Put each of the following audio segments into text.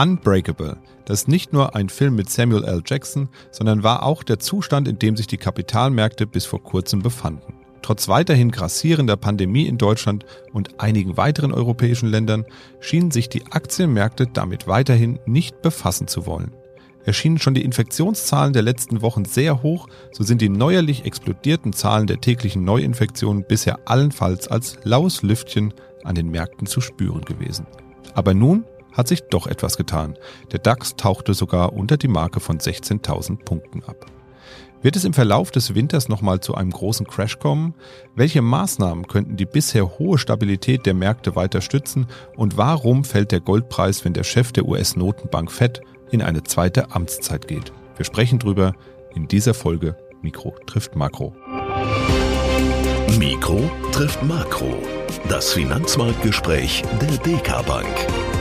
Unbreakable. Das ist nicht nur ein Film mit Samuel L. Jackson, sondern war auch der Zustand, in dem sich die Kapitalmärkte bis vor kurzem befanden. Trotz weiterhin grassierender Pandemie in Deutschland und einigen weiteren europäischen Ländern schienen sich die Aktienmärkte damit weiterhin nicht befassen zu wollen. Erschienen schon die Infektionszahlen der letzten Wochen sehr hoch, so sind die neuerlich explodierten Zahlen der täglichen Neuinfektionen bisher allenfalls als laues Lüftchen an den Märkten zu spüren gewesen. Aber nun hat sich doch etwas getan. Der DAX tauchte sogar unter die Marke von 16.000 Punkten ab. Wird es im Verlauf des Winters nochmal zu einem großen Crash kommen? Welche Maßnahmen könnten die bisher hohe Stabilität der Märkte weiter stützen? Und warum fällt der Goldpreis, wenn der Chef der US-Notenbank Fed in eine zweite Amtszeit geht? Wir sprechen drüber in dieser Folge Mikro trifft Makro. Mikro trifft Makro. Das Finanzmarktgespräch der DK Bank.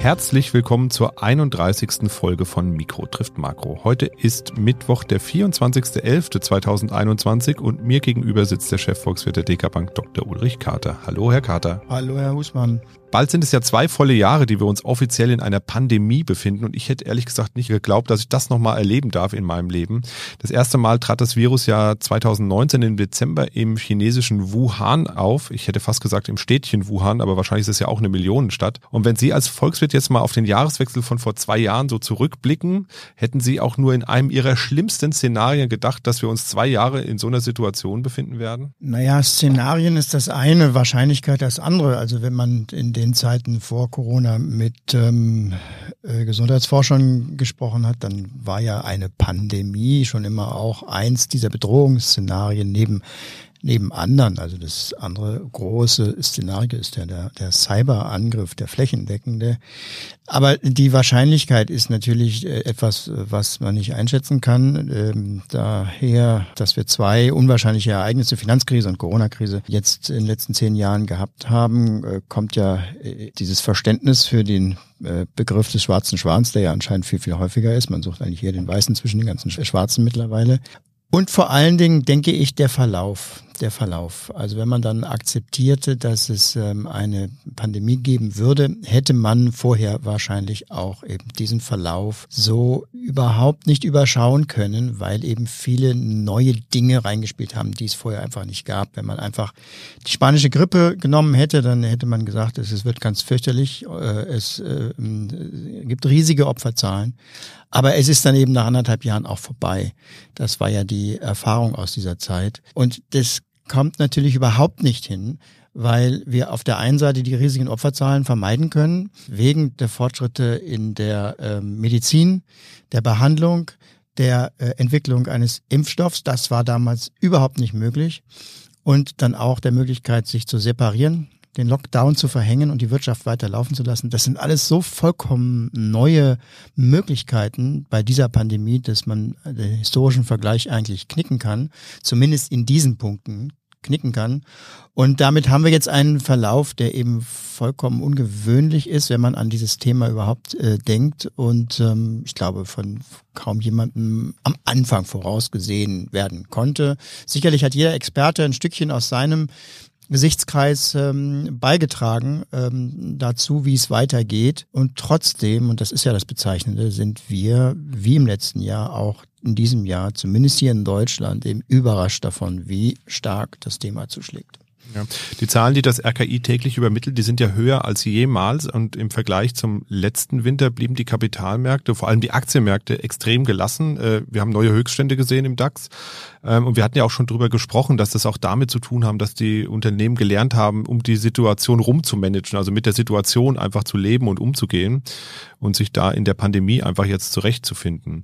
Herzlich willkommen zur 31. Folge von Mikro trifft Makro. Heute ist Mittwoch, der 24.11.2021 und mir gegenüber sitzt der Chefvolkswirt der DK Bank, Dr. Ulrich Kater. Hallo, Herr Kater. Hallo, Herr Husmann. Bald sind es ja zwei volle Jahre, die wir uns offiziell in einer Pandemie befinden und ich hätte ehrlich gesagt nicht geglaubt, dass ich das nochmal erleben darf in meinem Leben. Das erste Mal trat das Virus ja 2019 im Dezember im chinesischen Wuhan auf. Ich hätte fast gesagt im Städtchen Wuhan, aber wahrscheinlich ist es ja auch eine Millionenstadt. Und wenn Sie als Volkswirt jetzt mal auf den Jahreswechsel von vor zwei Jahren so zurückblicken, hätten Sie auch nur in einem Ihrer schlimmsten Szenarien gedacht, dass wir uns zwei Jahre in so einer Situation befinden werden? Naja, Szenarien ist das eine, Wahrscheinlichkeit das andere. Also wenn man in den Zeiten vor Corona mit ähm, äh, Gesundheitsforschern gesprochen hat, dann war ja eine Pandemie schon immer auch eins dieser Bedrohungsszenarien neben neben anderen. Also das andere große Szenario ist ja der, der Cyberangriff, der flächendeckende. Aber die Wahrscheinlichkeit ist natürlich äh, etwas, was man nicht einschätzen kann. Ähm, daher, dass wir zwei unwahrscheinliche Ereignisse, Finanzkrise und Corona-Krise, jetzt in den letzten zehn Jahren gehabt haben, äh, kommt ja äh, dieses Verständnis für den Begriff des schwarzen Schwans, der ja anscheinend viel, viel häufiger ist. Man sucht eigentlich hier den Weißen zwischen den ganzen Schwarzen mittlerweile. Und vor allen Dingen denke ich der Verlauf, der Verlauf. Also wenn man dann akzeptierte, dass es ähm, eine Pandemie geben würde, hätte man vorher wahrscheinlich auch eben diesen Verlauf so überhaupt nicht überschauen können, weil eben viele neue Dinge reingespielt haben, die es vorher einfach nicht gab. Wenn man einfach die spanische Grippe genommen hätte, dann hätte man gesagt, es wird ganz fürchterlich, äh, es äh, gibt riesige Opferzahlen. Aber es ist dann eben nach anderthalb Jahren auch vorbei. Das war ja die Erfahrung aus dieser Zeit. Und das kommt natürlich überhaupt nicht hin, weil wir auf der einen Seite die riesigen Opferzahlen vermeiden können, wegen der Fortschritte in der äh, Medizin, der Behandlung, der äh, Entwicklung eines Impfstoffs. Das war damals überhaupt nicht möglich. Und dann auch der Möglichkeit, sich zu separieren den Lockdown zu verhängen und die Wirtschaft weiter laufen zu lassen. Das sind alles so vollkommen neue Möglichkeiten bei dieser Pandemie, dass man den historischen Vergleich eigentlich knicken kann, zumindest in diesen Punkten knicken kann. Und damit haben wir jetzt einen Verlauf, der eben vollkommen ungewöhnlich ist, wenn man an dieses Thema überhaupt äh, denkt und ähm, ich glaube von kaum jemandem am Anfang vorausgesehen werden konnte. Sicherlich hat jeder Experte ein Stückchen aus seinem Gesichtskreis ähm, beigetragen ähm, dazu, wie es weitergeht. Und trotzdem, und das ist ja das Bezeichnende, sind wir, wie im letzten Jahr, auch in diesem Jahr, zumindest hier in Deutschland, eben überrascht davon, wie stark das Thema zuschlägt. Ja. Die Zahlen, die das RKI täglich übermittelt, die sind ja höher als jemals und im Vergleich zum letzten Winter blieben die Kapitalmärkte, vor allem die Aktienmärkte, extrem gelassen. Äh, wir haben neue Höchststände gesehen im DAX ähm, und wir hatten ja auch schon drüber gesprochen, dass das auch damit zu tun haben, dass die Unternehmen gelernt haben, um die Situation rumzumanagen, also mit der Situation einfach zu leben und umzugehen und sich da in der Pandemie einfach jetzt zurechtzufinden.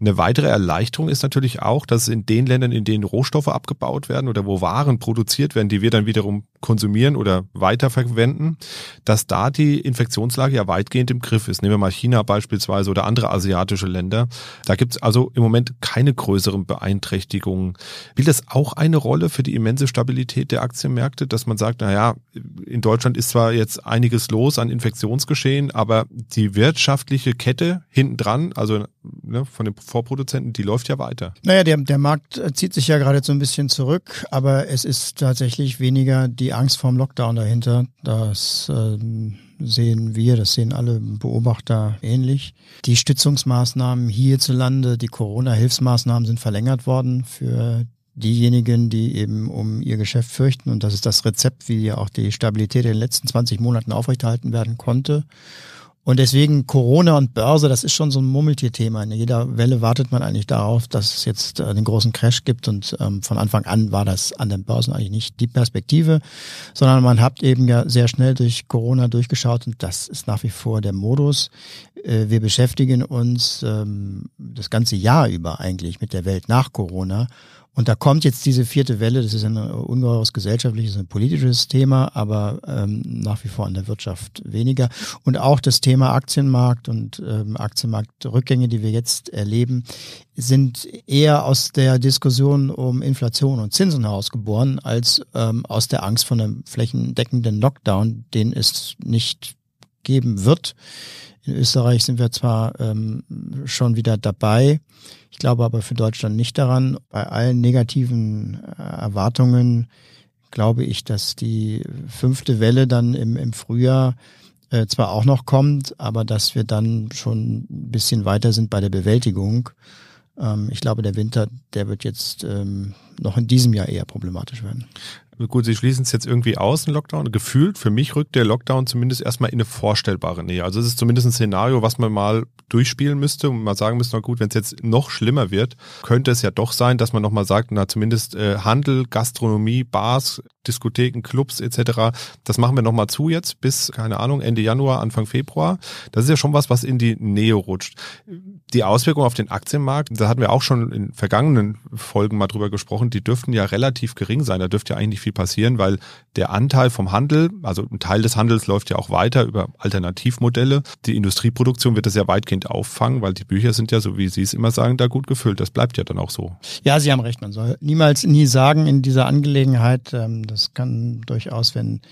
Eine weitere Erleichterung ist natürlich auch, dass in den Ländern, in denen Rohstoffe abgebaut werden oder wo Waren produziert werden, die wir dann wiederum konsumieren oder weiterverwenden, dass da die Infektionslage ja weitgehend im Griff ist. Nehmen wir mal China beispielsweise oder andere asiatische Länder. Da gibt es also im Moment keine größeren Beeinträchtigungen. Spielt das auch eine Rolle für die immense Stabilität der Aktienmärkte, dass man sagt, na ja, in Deutschland ist zwar jetzt einiges los an Infektionsgeschehen, aber die wirtschaftliche Kette hinten dran, also ne, von den Vorproduzenten, die läuft ja weiter. Naja, der, der Markt zieht sich ja gerade so ein bisschen zurück, aber es ist tatsächlich weniger die Angst vorm Lockdown dahinter. Das ähm, sehen wir, das sehen alle Beobachter ähnlich. Die Stützungsmaßnahmen hierzulande, die Corona-Hilfsmaßnahmen sind verlängert worden für diejenigen, die eben um ihr Geschäft fürchten. Und das ist das Rezept, wie auch die Stabilität in den letzten 20 Monaten aufrechterhalten werden konnte. Und deswegen Corona und Börse, das ist schon so ein Murmeltier-Thema. In jeder Welle wartet man eigentlich darauf, dass es jetzt äh, den großen Crash gibt. Und ähm, von Anfang an war das an den Börsen eigentlich nicht die Perspektive, sondern man hat eben ja sehr schnell durch Corona durchgeschaut und das ist nach wie vor der Modus. Äh, wir beschäftigen uns ähm, das ganze Jahr über eigentlich mit der Welt nach Corona und da kommt jetzt diese vierte Welle, das ist ein ungeheures gesellschaftliches und politisches Thema, aber ähm, nach wie vor an der Wirtschaft weniger. Und auch das Thema Aktienmarkt und ähm, Aktienmarktrückgänge, die wir jetzt erleben, sind eher aus der Diskussion um Inflation und Zinsen herausgeboren, als ähm, aus der Angst von einem flächendeckenden Lockdown, den es nicht geben wird. In Österreich sind wir zwar ähm, schon wieder dabei, ich glaube aber für Deutschland nicht daran. Bei allen negativen äh, Erwartungen glaube ich, dass die fünfte Welle dann im, im Frühjahr äh, zwar auch noch kommt, aber dass wir dann schon ein bisschen weiter sind bei der Bewältigung. Ähm, ich glaube, der Winter, der wird jetzt ähm, noch in diesem Jahr eher problematisch werden. Gut, Sie schließen es jetzt irgendwie aus, ein Lockdown. Gefühlt, für mich rückt der Lockdown zumindest erstmal in eine vorstellbare Nähe. Also es ist zumindest ein Szenario, was man mal durchspielen müsste und mal sagen müsste, na gut, wenn es jetzt noch schlimmer wird, könnte es ja doch sein, dass man nochmal sagt, na zumindest äh, Handel, Gastronomie, Bars, Diskotheken, Clubs etc., das machen wir nochmal zu jetzt bis, keine Ahnung, Ende Januar, Anfang Februar. Das ist ja schon was, was in die Nähe rutscht. Die Auswirkungen auf den Aktienmarkt, da hatten wir auch schon in vergangenen Folgen mal drüber gesprochen, die dürften ja relativ gering sein. Da dürfte ja eigentlich nicht viel passieren, weil der Anteil vom Handel, also ein Teil des Handels läuft ja auch weiter über Alternativmodelle. Die Industrieproduktion wird das ja weitgehend auffangen, weil die Bücher sind ja, so wie Sie es immer sagen, da gut gefüllt. Das bleibt ja dann auch so. Ja, Sie haben recht. Man soll niemals nie sagen in dieser Angelegenheit, ähm, das kann durchaus, wenn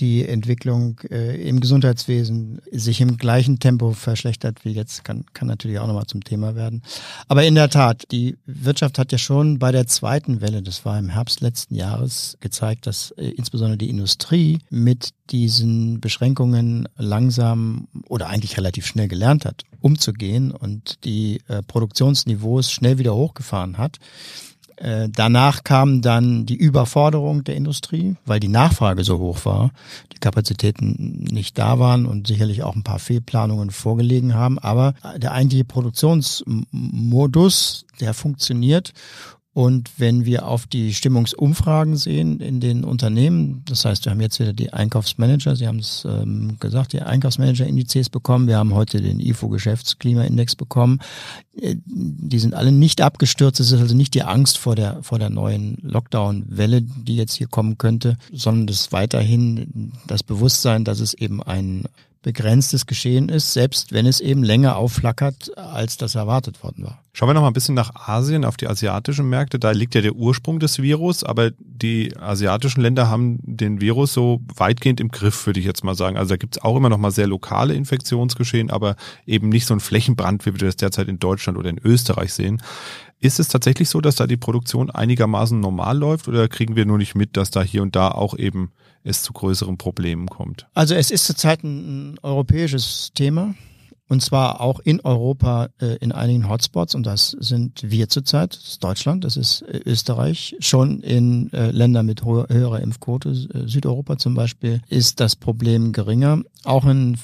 die Entwicklung äh, im Gesundheitswesen sich im gleichen Tempo verschlechtert wie jetzt, kann, kann natürlich auch nochmal zum Thema werden. Aber in der Tat, die Wirtschaft hat ja schon bei der zweiten Welle, das war im Herbst letzten Jahres, gezeigt, dass äh, insbesondere die Industrie mit diesen Beschränkungen langsam oder eigentlich relativ schnell gelernt hat, umzugehen und die äh, Produktionsniveaus schnell wieder hochgefahren hat. Äh, danach kam dann die Überforderung der Industrie, weil die Nachfrage so hoch war, die Kapazitäten nicht da waren und sicherlich auch ein paar Fehlplanungen vorgelegen haben. Aber der eigentliche Produktionsmodus, der funktioniert und wenn wir auf die Stimmungsumfragen sehen in den Unternehmen, das heißt, wir haben jetzt wieder die Einkaufsmanager, Sie haben es ähm, gesagt, die Einkaufsmanager-Indizes bekommen, wir haben heute den IFO-Geschäftsklimaindex bekommen, äh, die sind alle nicht abgestürzt, es ist also nicht die Angst vor der, vor der neuen Lockdown-Welle, die jetzt hier kommen könnte, sondern das weiterhin das Bewusstsein, dass es eben ein begrenztes Geschehen ist, selbst wenn es eben länger aufflackert, als das erwartet worden war. Schauen wir noch mal ein bisschen nach Asien, auf die asiatischen Märkte. Da liegt ja der Ursprung des Virus, aber die asiatischen Länder haben den Virus so weitgehend im Griff, würde ich jetzt mal sagen. Also da gibt es auch immer noch mal sehr lokale Infektionsgeschehen, aber eben nicht so ein Flächenbrand, wie wir das derzeit in Deutschland oder in Österreich sehen. Ist es tatsächlich so, dass da die Produktion einigermaßen normal läuft oder kriegen wir nur nicht mit, dass da hier und da auch eben es zu größeren Problemen kommt? Also es ist zurzeit ein, europäisches Thema. Und zwar auch in Europa äh, in einigen Hotspots. Und das sind wir zurzeit, das ist Deutschland, das ist äh, Österreich. Schon in äh, Ländern mit höherer Impfquote, Südeuropa zum Beispiel, ist das Problem geringer. Auch im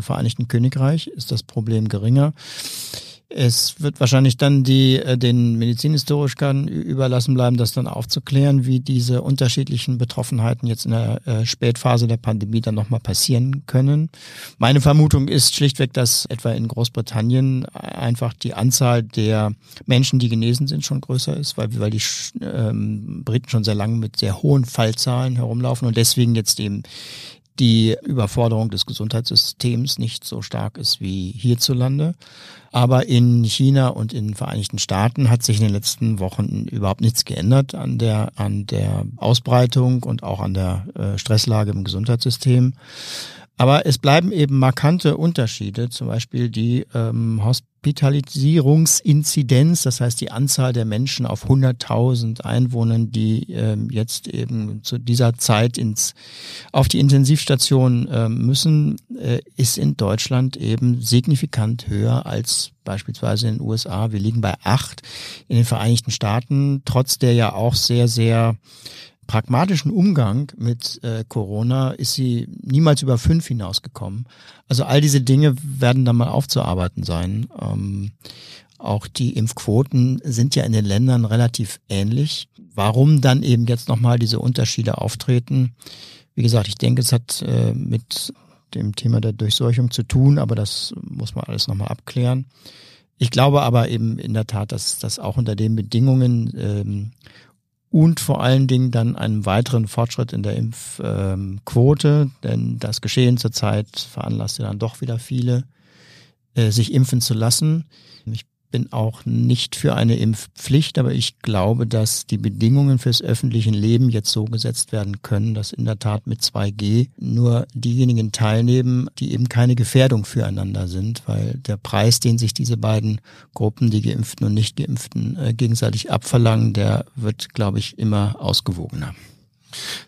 Vereinigten Königreich ist das Problem geringer. Es wird wahrscheinlich dann die, äh, den Medizinhistorikern überlassen bleiben, das dann aufzuklären, wie diese unterschiedlichen Betroffenheiten jetzt in der äh, Spätphase der Pandemie dann nochmal passieren können. Meine Vermutung ist schlichtweg, dass etwa in Großbritannien einfach die Anzahl der Menschen, die genesen sind, schon größer ist, weil, weil die ähm, Briten schon sehr lange mit sehr hohen Fallzahlen herumlaufen und deswegen jetzt eben die Überforderung des Gesundheitssystems nicht so stark ist wie hierzulande. Aber in China und in den Vereinigten Staaten hat sich in den letzten Wochen überhaupt nichts geändert an der, an der Ausbreitung und auch an der äh, Stresslage im Gesundheitssystem. Aber es bleiben eben markante Unterschiede, zum Beispiel die ähm, Hospitalisierungsinzidenz, das heißt die Anzahl der Menschen auf 100.000 Einwohnern, die ähm, jetzt eben zu dieser Zeit ins, auf die Intensivstation äh, müssen, äh, ist in Deutschland eben signifikant höher als beispielsweise in den USA. Wir liegen bei acht in den Vereinigten Staaten, trotz der ja auch sehr, sehr pragmatischen Umgang mit äh, Corona ist sie niemals über fünf hinausgekommen. Also all diese Dinge werden dann mal aufzuarbeiten sein. Ähm, auch die Impfquoten sind ja in den Ländern relativ ähnlich. Warum dann eben jetzt nochmal diese Unterschiede auftreten? Wie gesagt, ich denke, es hat äh, mit dem Thema der Durchseuchung zu tun, aber das muss man alles nochmal abklären. Ich glaube aber eben in der Tat, dass, dass auch unter den Bedingungen ähm, und vor allen Dingen dann einen weiteren Fortschritt in der Impfquote, denn das Geschehen zurzeit veranlasst ja dann doch wieder viele, äh, sich impfen zu lassen. Ich bin auch nicht für eine Impfpflicht, aber ich glaube, dass die Bedingungen fürs öffentliche Leben jetzt so gesetzt werden können, dass in der Tat mit 2G nur diejenigen teilnehmen, die eben keine Gefährdung füreinander sind, weil der Preis, den sich diese beiden Gruppen, die Geimpften und Nicht-Geimpften, äh, gegenseitig abverlangen, der wird, glaube ich, immer ausgewogener.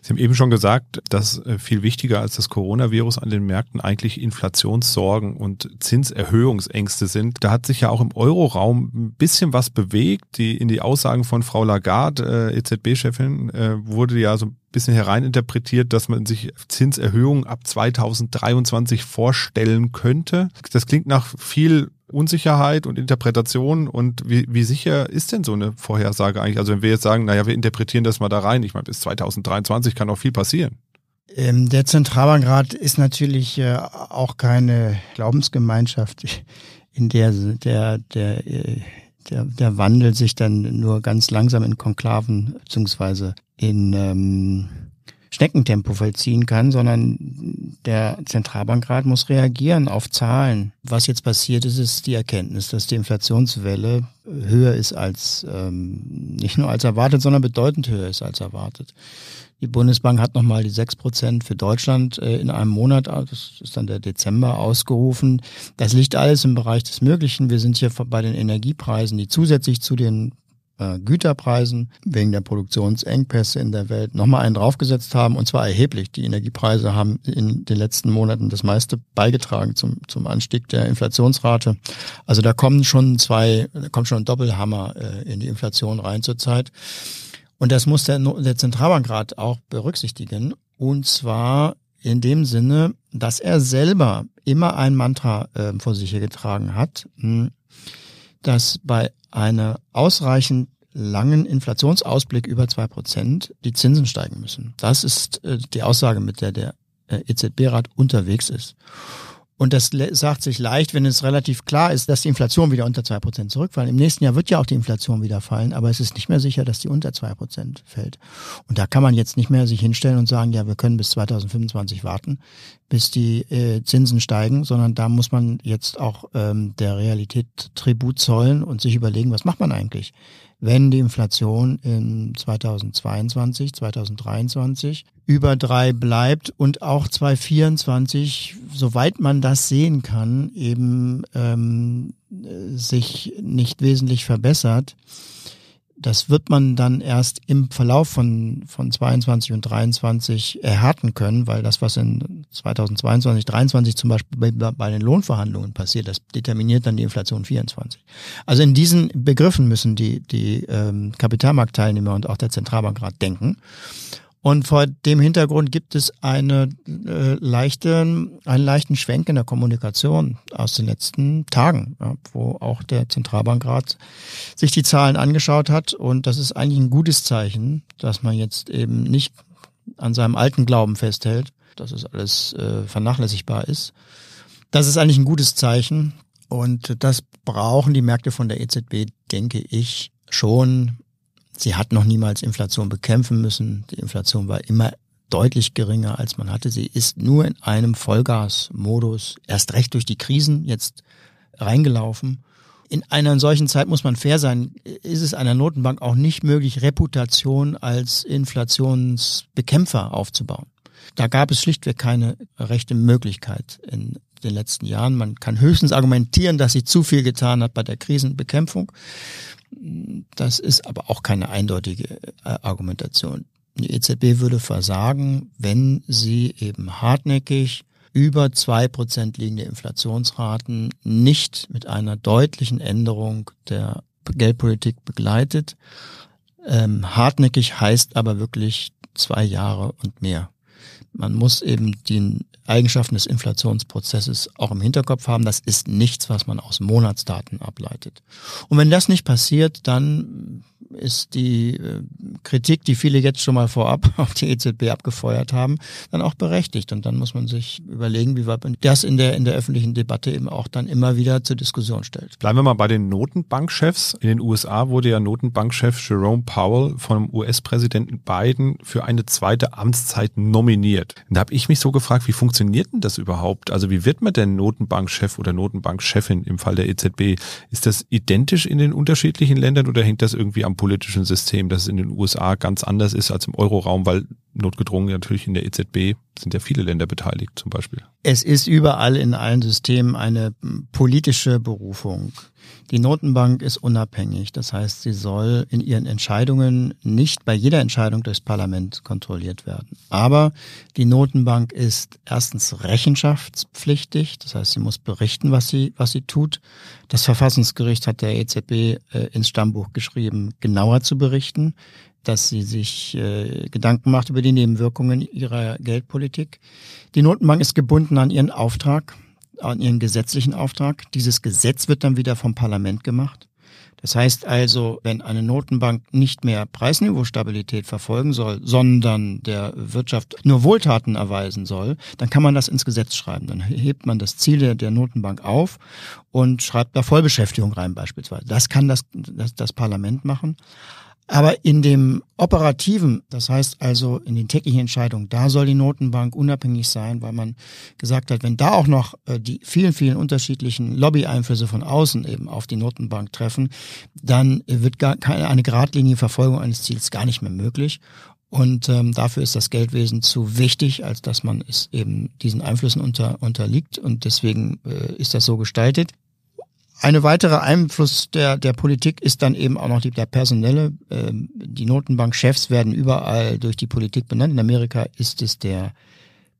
Sie haben eben schon gesagt, dass äh, viel wichtiger als das Coronavirus an den Märkten eigentlich Inflationssorgen und Zinserhöhungsängste sind. Da hat sich ja auch im Euroraum ein bisschen was bewegt. Die, in die Aussagen von Frau Lagarde, äh, EZB-Chefin, äh, wurde ja so ein bisschen hereininterpretiert, dass man sich Zinserhöhungen ab 2023 vorstellen könnte. Das klingt nach viel Unsicherheit und Interpretation und wie, wie sicher ist denn so eine Vorhersage eigentlich? Also wenn wir jetzt sagen, naja, wir interpretieren das mal da rein, ich meine, bis 2023 kann auch viel passieren. Ähm, der Zentralbankrat ist natürlich äh, auch keine Glaubensgemeinschaft, in der der, der, äh, der, der Wandel sich dann nur ganz langsam in Konklaven beziehungsweise in ähm, Schneckentempo vollziehen kann, sondern der Zentralbankrat muss reagieren auf Zahlen. Was jetzt passiert ist, ist die Erkenntnis, dass die Inflationswelle höher ist als ähm, nicht nur als erwartet, sondern bedeutend höher ist als erwartet. Die Bundesbank hat nochmal die sechs Prozent für Deutschland äh, in einem Monat, das ist dann der Dezember, ausgerufen. Das liegt alles im Bereich des Möglichen. Wir sind hier bei den Energiepreisen, die zusätzlich zu den äh, Güterpreisen wegen der Produktionsengpässe in der Welt nochmal einen draufgesetzt haben und zwar erheblich. Die Energiepreise haben in den letzten Monaten das meiste beigetragen zum, zum Anstieg der Inflationsrate. Also da kommen schon zwei, da kommt schon ein Doppelhammer äh, in die Inflation rein zurzeit. Und das muss der, der Zentralbankrat auch berücksichtigen. Und zwar in dem Sinne, dass er selber immer ein Mantra äh, vor sich hergetragen hat, hm, dass bei einer ausreichend langen Inflationsausblick über zwei Prozent die Zinsen steigen müssen. Das ist äh, die Aussage, mit der der äh, EZB-Rat unterwegs ist. Und das sagt sich leicht, wenn es relativ klar ist, dass die Inflation wieder unter zwei Prozent zurückfallen. Im nächsten Jahr wird ja auch die Inflation wieder fallen, aber es ist nicht mehr sicher, dass die unter zwei Prozent fällt. Und da kann man jetzt nicht mehr sich hinstellen und sagen, ja, wir können bis 2025 warten, bis die äh, Zinsen steigen, sondern da muss man jetzt auch ähm, der Realität Tribut zollen und sich überlegen, was macht man eigentlich? Wenn die Inflation in 2022, 2023 über drei bleibt und auch 2024, soweit man das sehen kann, eben ähm, sich nicht wesentlich verbessert, das wird man dann erst im Verlauf von, von 22 und 23 erhärten können, weil das, was in 2022, 23 zum Beispiel bei, bei den Lohnverhandlungen passiert, das determiniert dann die Inflation 24. Also in diesen Begriffen müssen die, die ähm, Kapitalmarktteilnehmer und auch der Zentralbankrat denken. Und vor dem Hintergrund gibt es eine äh, leichte, einen leichten Schwenk in der Kommunikation aus den letzten Tagen, ja, wo auch der Zentralbankrat sich die Zahlen angeschaut hat. Und das ist eigentlich ein gutes Zeichen, dass man jetzt eben nicht an seinem alten Glauben festhält, dass es alles äh, vernachlässigbar ist. Das ist eigentlich ein gutes Zeichen. Und das brauchen die Märkte von der EZB, denke ich, schon Sie hat noch niemals Inflation bekämpfen müssen. Die Inflation war immer deutlich geringer, als man hatte. Sie ist nur in einem Vollgasmodus, erst recht durch die Krisen, jetzt reingelaufen. In einer solchen Zeit muss man fair sein, ist es einer Notenbank auch nicht möglich, Reputation als Inflationsbekämpfer aufzubauen. Da gab es schlichtweg keine rechte Möglichkeit in den letzten Jahren. Man kann höchstens argumentieren, dass sie zu viel getan hat bei der Krisenbekämpfung. Das ist aber auch keine eindeutige äh, Argumentation. Die EZB würde versagen, wenn sie eben hartnäckig über zwei Prozent liegende Inflationsraten nicht mit einer deutlichen Änderung der Geldpolitik begleitet. Ähm, hartnäckig heißt aber wirklich zwei Jahre und mehr. Man muss eben die Eigenschaften des Inflationsprozesses auch im Hinterkopf haben. Das ist nichts, was man aus Monatsdaten ableitet. Und wenn das nicht passiert, dann ist die äh, Kritik, die viele jetzt schon mal vorab auf die EZB abgefeuert haben, dann auch berechtigt. Und dann muss man sich überlegen, wie weit man das in der, in der öffentlichen Debatte eben auch dann immer wieder zur Diskussion stellt. Bleiben wir mal bei den Notenbankchefs. In den USA wurde ja Notenbankchef Jerome Powell vom US-Präsidenten Biden für eine zweite Amtszeit nominiert. Und da habe ich mich so gefragt, wie funktioniert denn das überhaupt? Also wie wird man denn Notenbankchef oder Notenbankchefin im Fall der EZB? Ist das identisch in den unterschiedlichen Ländern oder hängt das irgendwie am politischen System, dass es in den USA ganz anders ist als im Euroraum, weil notgedrungen natürlich in der EZB sind ja viele Länder beteiligt zum Beispiel. Es ist überall in allen Systemen eine politische Berufung. Die Notenbank ist unabhängig. Das heißt, sie soll in ihren Entscheidungen nicht bei jeder Entscheidung durchs Parlament kontrolliert werden. Aber die Notenbank ist erstens rechenschaftspflichtig. Das heißt, sie muss berichten, was sie, was sie tut. Das Verfassungsgericht hat der EZB äh, ins Stammbuch geschrieben, genauer zu berichten dass sie sich äh, Gedanken macht über die Nebenwirkungen ihrer Geldpolitik. Die Notenbank ist gebunden an ihren Auftrag, an ihren gesetzlichen Auftrag. Dieses Gesetz wird dann wieder vom Parlament gemacht. Das heißt also, wenn eine Notenbank nicht mehr Preisniveaustabilität verfolgen soll, sondern der Wirtschaft nur Wohltaten erweisen soll, dann kann man das ins Gesetz schreiben. Dann hebt man das Ziel der, Notenbank auf und schreibt da Vollbeschäftigung rein beispielsweise. Das kann das, das, das Parlament machen. Aber in dem operativen, das heißt also in den täglichen Entscheidungen, da soll die Notenbank unabhängig sein, weil man gesagt hat, wenn da auch noch äh, die vielen, vielen unterschiedlichen Lobby-Einflüsse von außen eben auf die Notenbank treffen, dann wird gar keine, eine geradlinige Verfolgung eines Ziels gar nicht mehr möglich. Und ähm, dafür ist das Geldwesen zu wichtig, als dass man es eben diesen Einflüssen unter, unterliegt. Und deswegen äh, ist das so gestaltet. Eine weitere Einfluss der, der Politik ist dann eben auch noch die, der personelle. Ähm, die Notenbankchefs werden überall durch die Politik benannt. In Amerika ist es der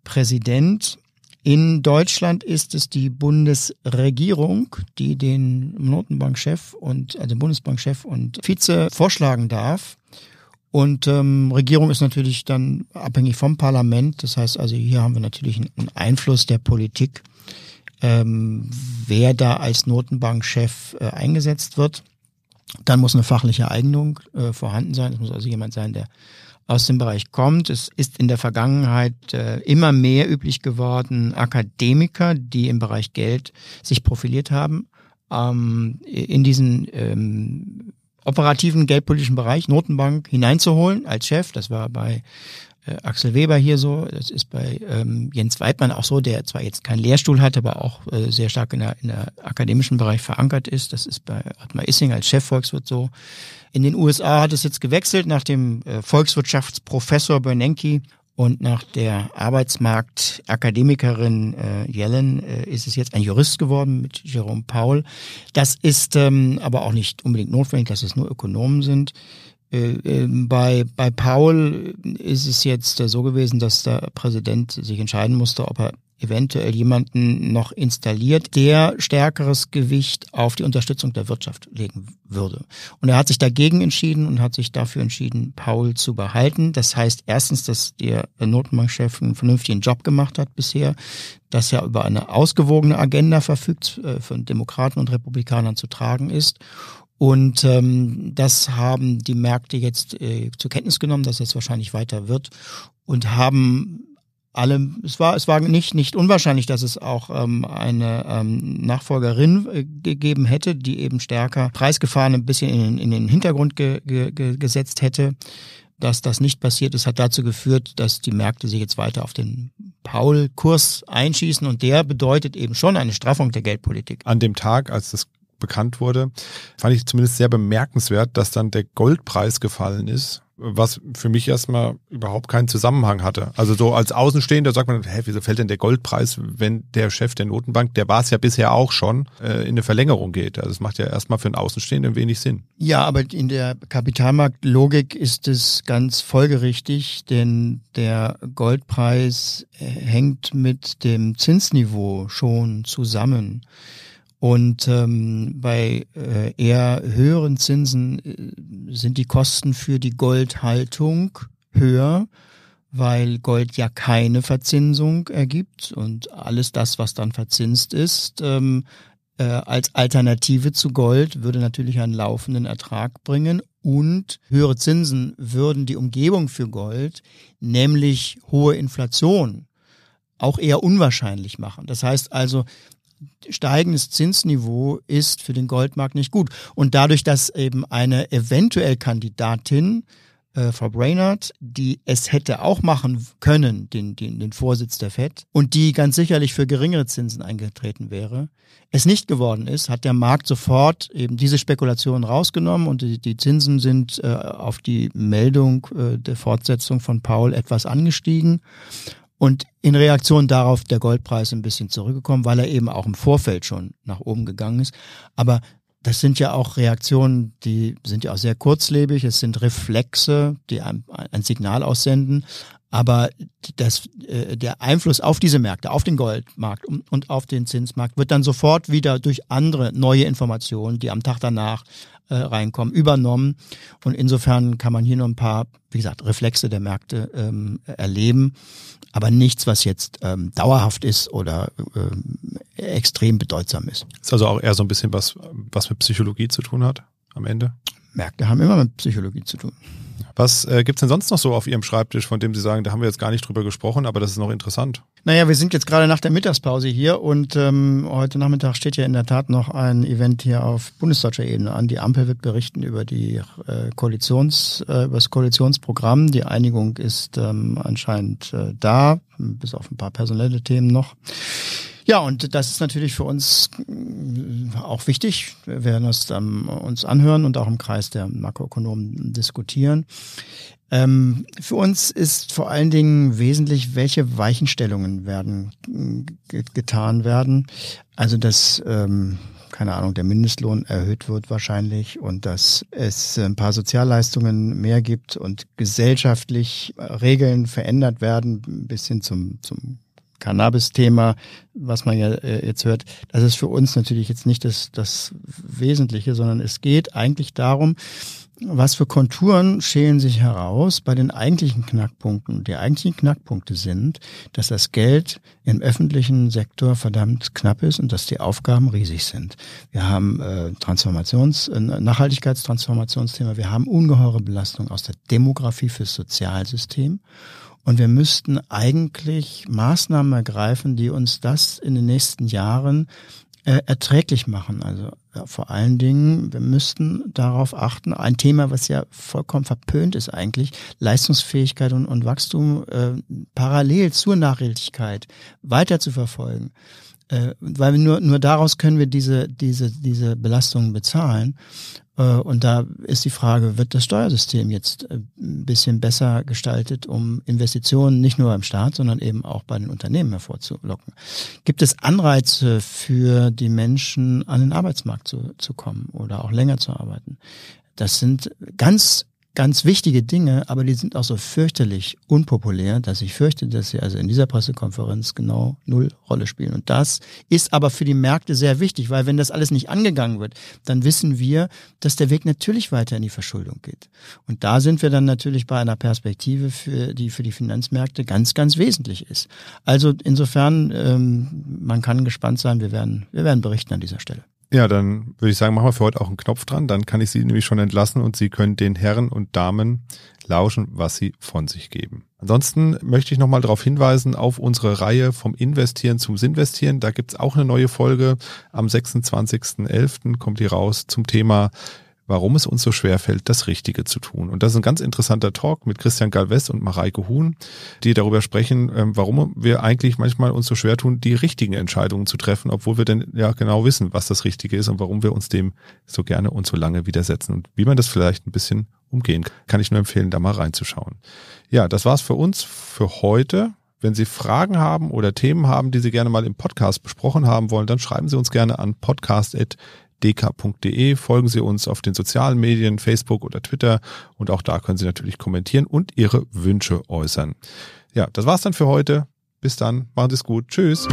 Präsident. In Deutschland ist es die Bundesregierung, die den Notenbankchef und also Bundesbankchef und Vize vorschlagen darf. Und ähm, Regierung ist natürlich dann abhängig vom Parlament. Das heißt also, hier haben wir natürlich einen Einfluss der Politik ähm, wer da als Notenbankchef äh, eingesetzt wird. Dann muss eine fachliche Eignung äh, vorhanden sein. Es muss also jemand sein, der aus dem Bereich kommt. Es ist in der Vergangenheit äh, immer mehr üblich geworden, Akademiker, die im Bereich Geld sich profiliert haben, ähm, in diesen ähm, operativen geldpolitischen Bereich Notenbank hineinzuholen als Chef. Das war bei äh, Axel Weber hier so, das ist bei ähm, Jens Weidmann auch so, der zwar jetzt keinen Lehrstuhl hat, aber auch äh, sehr stark in der, in der akademischen Bereich verankert ist. Das ist bei Ottmar Issing als Chefvolkswirt so. In den USA hat es jetzt gewechselt nach dem äh, Volkswirtschaftsprofessor Bernanke und nach der Arbeitsmarktakademikerin äh, Yellen äh, ist es jetzt ein Jurist geworden mit Jerome Paul. Das ist ähm, aber auch nicht unbedingt notwendig, dass es nur Ökonomen sind. Äh, ähm, bei, bei Paul ist es jetzt so gewesen, dass der Präsident sich entscheiden musste, ob er eventuell jemanden noch installiert, der stärkeres Gewicht auf die Unterstützung der Wirtschaft legen würde. Und er hat sich dagegen entschieden und hat sich dafür entschieden, Paul zu behalten. Das heißt erstens, dass der Notenbankchef einen vernünftigen Job gemacht hat bisher, dass er über eine ausgewogene Agenda verfügt, äh, von Demokraten und Republikanern zu tragen ist und ähm, das haben die Märkte jetzt äh, zur Kenntnis genommen, dass es wahrscheinlich weiter wird und haben alle, es war, es war nicht, nicht unwahrscheinlich, dass es auch ähm, eine ähm, Nachfolgerin äh, gegeben hätte, die eben stärker Preisgefahren ein bisschen in, in den Hintergrund ge, ge, gesetzt hätte. Dass das nicht passiert ist, hat dazu geführt, dass die Märkte sich jetzt weiter auf den Paul-Kurs einschießen und der bedeutet eben schon eine Straffung der Geldpolitik. An dem Tag, als das bekannt wurde, fand ich zumindest sehr bemerkenswert, dass dann der Goldpreis gefallen ist was für mich erstmal überhaupt keinen Zusammenhang hatte. Also so als Außenstehender sagt man, hä, wieso fällt denn der Goldpreis, wenn der Chef der Notenbank, der war es ja bisher auch schon, äh, in eine Verlängerung geht. Also es macht ja erstmal für einen Außenstehenden wenig Sinn. Ja, aber in der Kapitalmarktlogik ist es ganz folgerichtig, denn der Goldpreis hängt mit dem Zinsniveau schon zusammen. Und ähm, bei äh, eher höheren Zinsen äh, sind die Kosten für die Goldhaltung höher, weil Gold ja keine Verzinsung ergibt und alles das, was dann verzinst ist, ähm, äh, als Alternative zu Gold würde natürlich einen laufenden Ertrag bringen und höhere Zinsen würden die Umgebung für Gold, nämlich hohe Inflation, auch eher unwahrscheinlich machen. Das heißt also, steigendes Zinsniveau ist für den Goldmarkt nicht gut. Und dadurch, dass eben eine eventuell Kandidatin, äh, Frau Brainerd, die es hätte auch machen können, den, den, den Vorsitz der FED, und die ganz sicherlich für geringere Zinsen eingetreten wäre, es nicht geworden ist, hat der Markt sofort eben diese Spekulation rausgenommen und die, die Zinsen sind äh, auf die Meldung äh, der Fortsetzung von Paul etwas angestiegen. Und in Reaktion darauf der Goldpreis ein bisschen zurückgekommen, weil er eben auch im Vorfeld schon nach oben gegangen ist. Aber das sind ja auch Reaktionen, die sind ja auch sehr kurzlebig. Es sind Reflexe, die ein, ein Signal aussenden. Aber das, äh, der Einfluss auf diese Märkte, auf den Goldmarkt und auf den Zinsmarkt wird dann sofort wieder durch andere neue Informationen, die am Tag danach äh, reinkommen, übernommen. Und insofern kann man hier noch ein paar, wie gesagt, Reflexe der Märkte ähm, erleben, aber nichts, was jetzt ähm, dauerhaft ist oder ähm, extrem bedeutsam ist. Ist also auch eher so ein bisschen was, was mit Psychologie zu tun hat am Ende? Märkte haben immer mit Psychologie zu tun. Was äh, gibt's denn sonst noch so auf Ihrem Schreibtisch, von dem Sie sagen, da haben wir jetzt gar nicht drüber gesprochen, aber das ist noch interessant? Naja, wir sind jetzt gerade nach der Mittagspause hier und ähm, heute Nachmittag steht ja in der Tat noch ein Event hier auf bundesdeutscher Ebene an. Die Ampel wird berichten über die äh, Koalitions, äh, über das Koalitionsprogramm. Die Einigung ist ähm, anscheinend äh, da, bis auf ein paar personelle Themen noch. Ja, und das ist natürlich für uns äh, auch wichtig. Wir werden das ähm, uns anhören und auch im Kreis der Makroökonomen diskutieren. Ähm, für uns ist vor allen Dingen wesentlich, welche Weichenstellungen werden äh, getan werden. Also dass ähm, keine Ahnung, der Mindestlohn erhöht wird wahrscheinlich und dass es ein paar Sozialleistungen mehr gibt und gesellschaftlich Regeln verändert werden bis hin zum, zum Cannabis-Thema, was man ja äh, jetzt hört, das ist für uns natürlich jetzt nicht das, das Wesentliche, sondern es geht eigentlich darum, was für Konturen schälen sich heraus bei den eigentlichen Knackpunkten. Die eigentlichen Knackpunkte sind, dass das Geld im öffentlichen Sektor verdammt knapp ist und dass die Aufgaben riesig sind. Wir haben äh, Transformations-, äh, Nachhaltigkeitstransformationsthema, wir haben ungeheure Belastung aus der Demografie fürs Sozialsystem. Und wir müssten eigentlich Maßnahmen ergreifen, die uns das in den nächsten Jahren äh, erträglich machen. Also ja, vor allen Dingen, wir müssten darauf achten, ein Thema, was ja vollkommen verpönt ist eigentlich, Leistungsfähigkeit und, und Wachstum äh, parallel zur Nachhaltigkeit weiter zu verfolgen. Äh, weil nur, nur daraus können wir diese, diese, diese Belastungen bezahlen. Äh, und da ist die Frage, wird das Steuersystem jetzt äh, ein bisschen besser gestaltet, um Investitionen nicht nur beim Staat, sondern eben auch bei den Unternehmen hervorzulocken? Gibt es Anreize für die Menschen, an den Arbeitsmarkt zu, zu kommen oder auch länger zu arbeiten? Das sind ganz ganz wichtige Dinge, aber die sind auch so fürchterlich unpopulär, dass ich fürchte, dass sie also in dieser Pressekonferenz genau null Rolle spielen. Und das ist aber für die Märkte sehr wichtig, weil wenn das alles nicht angegangen wird, dann wissen wir, dass der Weg natürlich weiter in die Verschuldung geht. Und da sind wir dann natürlich bei einer Perspektive, für die für die Finanzmärkte ganz, ganz wesentlich ist. Also insofern, ähm, man kann gespannt sein. Wir werden, wir werden berichten an dieser Stelle. Ja, dann würde ich sagen, machen wir für heute auch einen Knopf dran. Dann kann ich Sie nämlich schon entlassen und Sie können den Herren und Damen lauschen, was sie von sich geben. Ansonsten möchte ich nochmal darauf hinweisen auf unsere Reihe vom Investieren zum Sinvestieren. Da gibt's auch eine neue Folge. Am 26.11. kommt die raus zum Thema warum es uns so schwer fällt, das Richtige zu tun. Und das ist ein ganz interessanter Talk mit Christian Galvez und Mareike Huhn, die darüber sprechen, ähm, warum wir eigentlich manchmal uns so schwer tun, die richtigen Entscheidungen zu treffen, obwohl wir denn ja genau wissen, was das Richtige ist und warum wir uns dem so gerne und so lange widersetzen und wie man das vielleicht ein bisschen umgehen. Kann ich nur empfehlen, da mal reinzuschauen. Ja, das war's für uns für heute. Wenn Sie Fragen haben oder Themen haben, die Sie gerne mal im Podcast besprochen haben wollen, dann schreiben Sie uns gerne an podcast.dk.de. Folgen Sie uns auf den sozialen Medien, Facebook oder Twitter und auch da können Sie natürlich kommentieren und Ihre Wünsche äußern. Ja, das war's dann für heute. Bis dann, machen Sie es gut. Tschüss.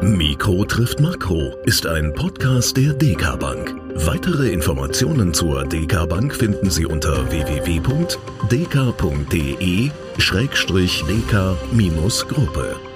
Mikro trifft Makro ist ein Podcast der DK Bank. Weitere Informationen zur DK Bank finden Sie unter www.dk.de-dk-gruppe.